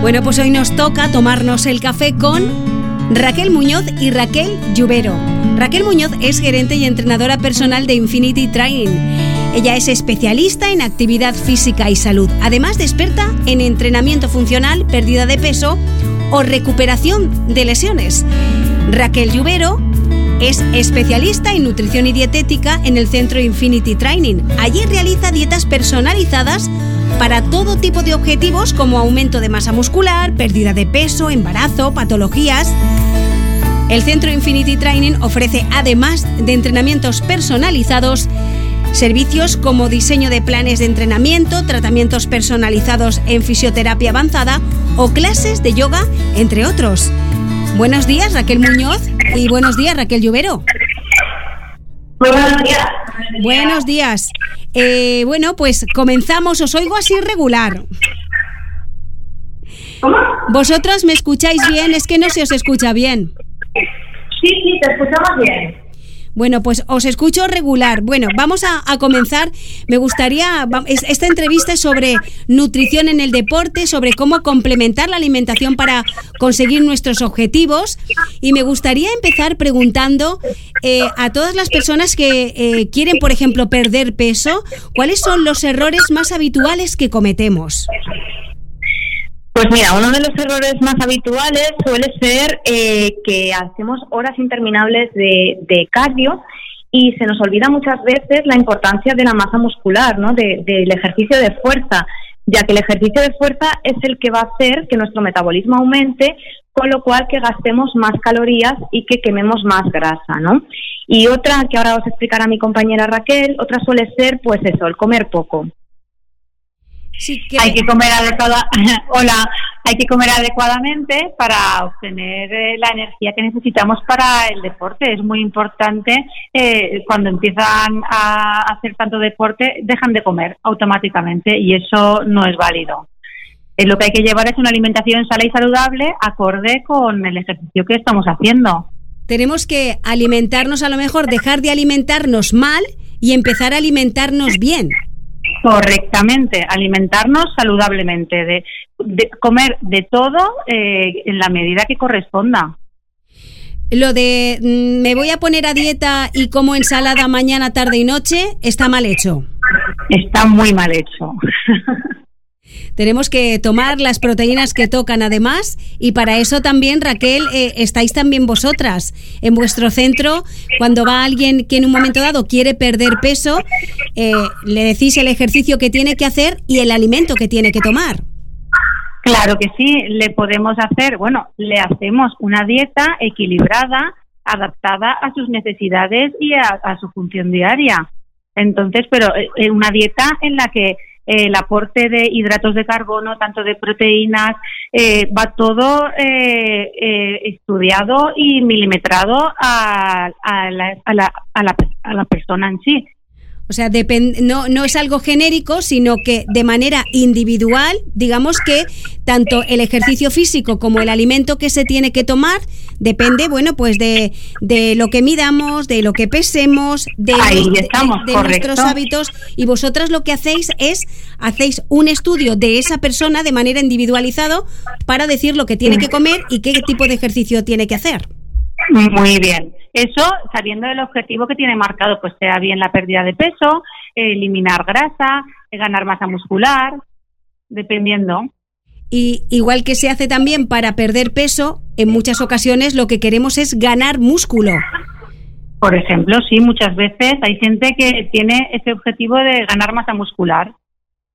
Bueno, pues hoy nos toca tomarnos el café con Raquel Muñoz y Raquel Lluvero. Raquel Muñoz es gerente y entrenadora personal de Infinity Training. Ella es especialista en actividad física y salud, además de experta en entrenamiento funcional, pérdida de peso o recuperación de lesiones. Raquel Lluvero es especialista en nutrición y dietética en el centro Infinity Training. Allí realiza dietas personalizadas para todo tipo de objetivos como aumento de masa muscular, pérdida de peso, embarazo, patologías. El centro Infinity Training ofrece, además de entrenamientos personalizados, servicios como diseño de planes de entrenamiento, tratamientos personalizados en fisioterapia avanzada o clases de yoga, entre otros. Buenos días, Raquel Muñoz, y buenos días, Raquel Lluvero. Buenos días. Buenos días. Eh, bueno, pues comenzamos. Os oigo así regular. ¿Cómo? ¿Vosotros me escucháis bien? Es que no se os escucha bien. Sí, sí, te escuchamos bien. Bueno, pues os escucho regular. Bueno, vamos a, comenzar. Me gustaría, esta entrevista es sobre nutrición en el deporte, sobre cómo complementar la alimentación para conseguir nuestros objetivos. Y me gustaría empezar preguntando eh, a todas las personas que eh, quieren, por ejemplo, perder peso, ¿cuáles son los errores más habituales que cometemos? Pues mira, uno de los errores más habituales suele ser eh, que hacemos horas interminables de, de cardio y se nos olvida muchas veces la importancia de la masa muscular, ¿no? De- del ejercicio de fuerza, ya que el ejercicio de fuerza es el que va a hacer que nuestro metabolismo aumente, con lo cual que gastemos más calorías y que quememos más grasa, ¿no? Y otra que ahora os explicará mi compañera Raquel, otra suele ser, pues eso, el comer poco. Sí, que- Hay que comer adecuada, hola, hay que comer adecuadamente para obtener eh, la energía que necesitamos para el deporte. Es muy importante eh, cuando empiezan a hacer tanto deporte, dejan de comer automáticamente y eso no es válido. Eh, lo que hay que llevar es una alimentación sana y saludable acorde con el ejercicio que estamos haciendo. tenemos que alimentarnos, a lo mejor dejar de alimentarnos mal y empezar a alimentarnos bien. Correctamente, alimentarnos saludablemente, de, de comer de todo eh, en la medida que corresponda. Lo de mm, me voy a poner a dieta y como ensalada mañana, tarde y noche está mal hecho. Está muy mal hecho. Tenemos que tomar las proteínas que tocan además y para eso también, Raquel, eh, estáis también vosotras en vuestro centro. Cuando va alguien que en un momento dado quiere perder peso, eh, le decís el ejercicio que tiene que hacer y el alimento que tiene que tomar. Claro que sí, le podemos hacer, bueno, le hacemos una dieta equilibrada, adaptada a sus necesidades y a, a su función diaria. Entonces, pero eh, eh, una dieta en la que el aporte de hidratos de carbono, tanto de proteínas, eh, va todo eh, eh, estudiado y milimetrado a, a la, a, la, a, la, a la persona en sí. O sea, no, no es algo genérico, sino que de manera individual, digamos que tanto el ejercicio físico como el alimento que se tiene que tomar depende, bueno, pues de, de lo que midamos, de lo que pesemos, de, nuestros hábitos. Y vosotras lo que hacéis es, hacéis un estudio de esa persona de manera individualizado para decir lo que tiene que comer y qué tipo de ejercicio tiene que hacer. Muy bien. Eso sabiendo el objetivo que tiene marcado, pues sea bien la pérdida de peso, eliminar grasa, ganar masa muscular, dependiendo. Y igual que se hace también para perder peso, en muchas ocasiones lo que queremos es ganar músculo. Por ejemplo, sí, muchas veces hay gente que tiene ese objetivo de ganar masa muscular.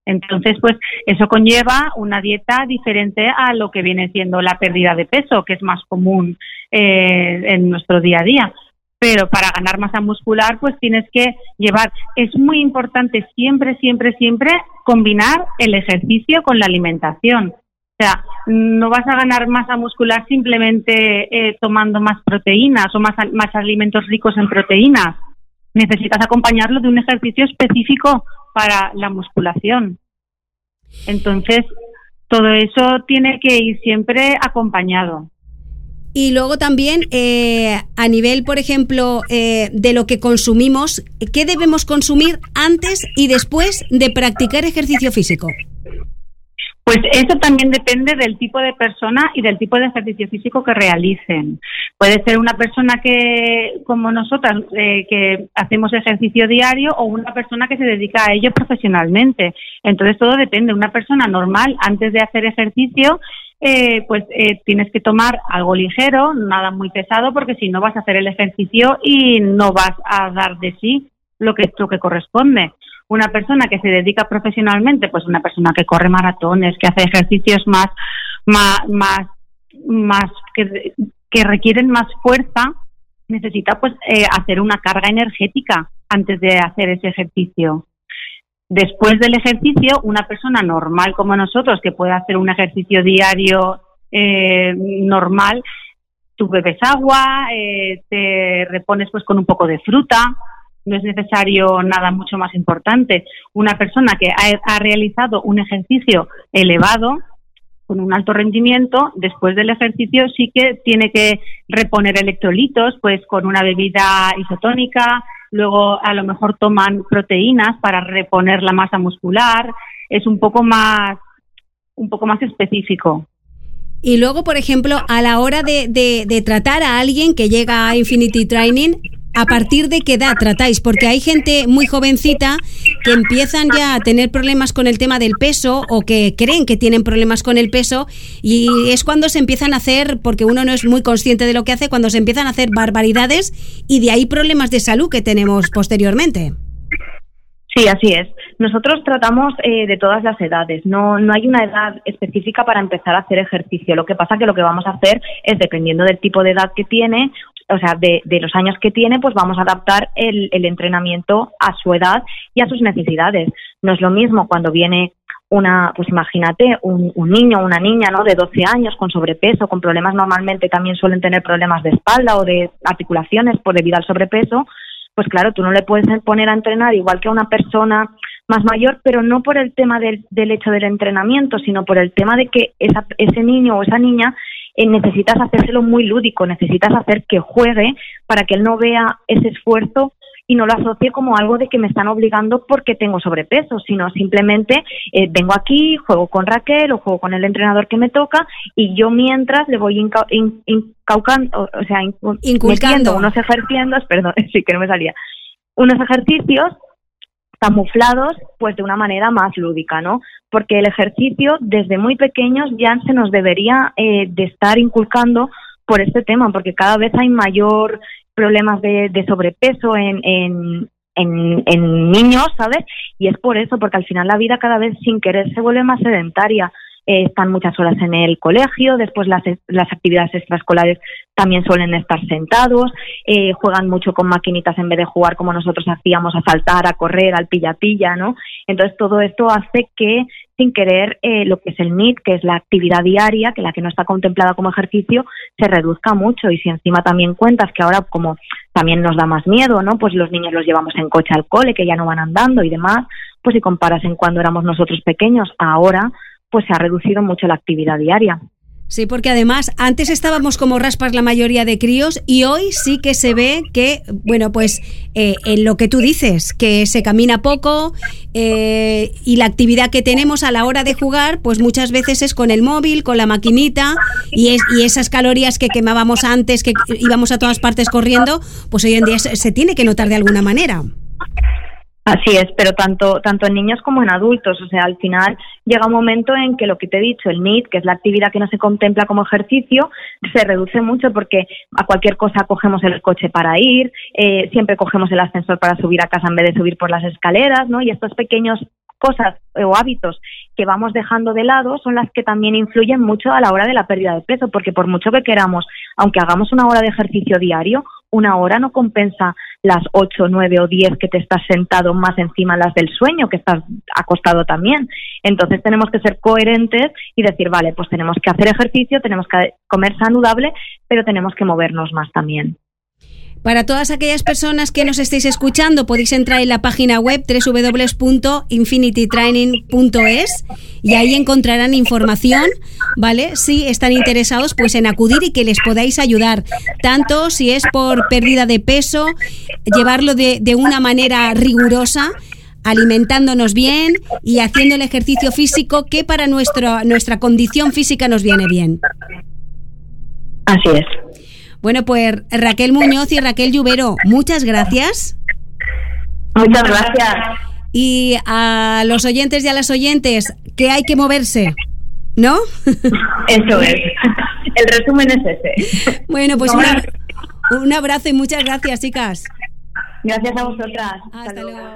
Entonces, pues eso conlleva una dieta diferente a lo que viene siendo la pérdida de peso, que es más común eh, en nuestro día a día. Pero para ganar masa muscular, pues tienes que llevar, es muy importante siempre, siempre, siempre combinar el ejercicio con la alimentación. O sea, no vas a ganar masa muscular simplemente eh, tomando más proteínas o más, más alimentos ricos en proteínas. Necesitas acompañarlo de un ejercicio específico para la musculación. Entonces, todo eso tiene que ir siempre acompañado. Y luego también eh, a nivel, por ejemplo, eh, de lo que consumimos, ¿qué debemos consumir antes y después de practicar ejercicio físico? Pues eso también depende del tipo de persona y del tipo de ejercicio físico que realicen. Puede ser una persona que, como nosotras, eh, que hacemos ejercicio diario o una persona que se dedica a ello profesionalmente. Entonces todo depende. Una persona normal, antes de hacer ejercicio, eh, pues eh, tienes que tomar algo ligero, nada muy pesado, porque si no vas a hacer el ejercicio y no vas a dar de sí lo que, lo que corresponde una persona que se dedica profesionalmente, pues una persona que corre maratones, que hace ejercicios más, más, más, que, que requieren más fuerza, necesita pues eh, hacer una carga energética antes de hacer ese ejercicio. Después del ejercicio, una persona normal como nosotros, que puede hacer un ejercicio diario eh, normal, tú bebes agua, eh, te repones pues con un poco de fruta, no es necesario nada mucho más importante. Una persona que ha, realizado un ejercicio elevado, con un alto rendimiento, después del ejercicio sí que tiene que reponer electrolitos, pues con una bebida isotónica, luego a lo mejor toman proteínas para reponer la masa muscular, es un poco más un poco más específico. Y luego, por ejemplo, a la hora de, de tratar a alguien que llega a Infinity Training, ¿A partir de qué edad tratáis? Porque hay gente muy jovencita que empiezan ya a tener problemas con el tema del peso o que creen que tienen problemas con el peso y es cuando se empiezan a hacer, porque uno no es muy consciente de lo que hace, cuando se empiezan a hacer barbaridades y de ahí problemas de salud que tenemos posteriormente. Sí, así es. Nosotros tratamos eh, de todas las edades. No, no hay una edad específica para empezar a hacer ejercicio. Lo que pasa que lo que vamos a hacer es, dependiendo del tipo de edad que tiene o sea, de, los años que tiene, pues vamos a adaptar el, entrenamiento a su edad y a sus necesidades. No es lo mismo cuando viene una, pues imagínate, un, niño o una niña, ¿no? De 12 años con sobrepeso, con problemas normalmente también suelen tener problemas de espalda o de articulaciones por debido al sobrepeso, pues claro, tú no le puedes poner a entrenar igual que a una persona más mayor, pero no por el tema del, del hecho del entrenamiento, sino por el tema de que esa, ese niño o esa niña eh, necesitas hacérselo muy lúdico, necesitas hacer que juegue para que él no vea ese esfuerzo y no lo asocie como algo de que me están obligando porque tengo sobrepeso, sino simplemente eh, vengo aquí, juego con Raquel o juego con el entrenador que me toca y yo mientras le voy incaucando, o sea, inculcando unos ejercicios, perdón, sí que no me salía, unos ejercicios camuflados pues de una manera más lúdica, ¿no? Porque el ejercicio desde muy pequeños ya se nos debería eh, de estar inculcando por este tema, porque cada vez hay mayor problemas de, sobrepeso en, en, en, niños, ¿sabes? Y es por eso, porque al final la vida cada vez sin querer se vuelve más sedentaria. Eh, están muchas horas en el colegio, después las, las actividades extraescolares también suelen estar sentados, eh, juegan mucho con maquinitas en vez de jugar como nosotros hacíamos a saltar, a correr, al pilla-pilla, ¿no? Entonces todo esto hace que sin querer eh, lo que es el NIT, que es la actividad diaria, que la que no está contemplada como ejercicio, se reduzca mucho. Y si encima también cuentas que ahora como también nos da más miedo, ¿no? Pues los niños los llevamos en coche al cole, que ya no van andando y demás, pues si comparas en cuando éramos nosotros pequeños, ahora pues se ha reducido mucho la actividad diaria. Sí, porque además antes estábamos como raspas la mayoría de críos y hoy sí que se ve que, bueno, pues eh, en lo que tú dices, que se camina poco eh, y la actividad que tenemos a la hora de jugar, pues muchas veces es con el móvil, con la maquinita y, es, y esas calorías que quemábamos antes, que íbamos a todas partes corriendo, pues hoy en día se, se tiene que notar de alguna manera. Así es, pero tanto, tanto en niños como en adultos. O sea, al final llega un momento en que lo que te he dicho, el NIT, que es la actividad que no se contempla como ejercicio, se reduce mucho porque a cualquier cosa cogemos el coche para ir, eh, siempre cogemos el ascensor para subir a casa en vez de subir por las escaleras, ¿no? Y estos pequeños cosas o hábitos que vamos dejando de lado son las que también influyen mucho a la hora de la pérdida de peso, porque por mucho que queramos, aunque hagamos una hora de ejercicio diario, una hora no compensa las ocho, nueve o diez que te estás sentado más encima las del sueño, que estás acostado también. Entonces tenemos que ser coherentes y decir, vale, pues tenemos que hacer ejercicio, tenemos que comer saludable, pero tenemos que movernos más también. Para todas aquellas personas que nos estéis escuchando, podéis entrar en la página web www.infinitytraining.es y ahí encontrarán información, ¿vale? Si están interesados pues en acudir y que les podáis ayudar, tanto si es por pérdida de peso, llevarlo de, de una manera rigurosa, alimentándonos bien y haciendo el ejercicio físico que para nuestra nuestra condición física nos viene bien. Así es. Bueno, pues Raquel Muñoz y Raquel Lluvero, muchas gracias. Muchas gracias. Y a los oyentes y a las oyentes, que hay que moverse, ¿no? Eso es. El resumen es ese. Bueno, pues un, un abrazo y muchas gracias, chicas. Gracias a vosotras. Hasta luego.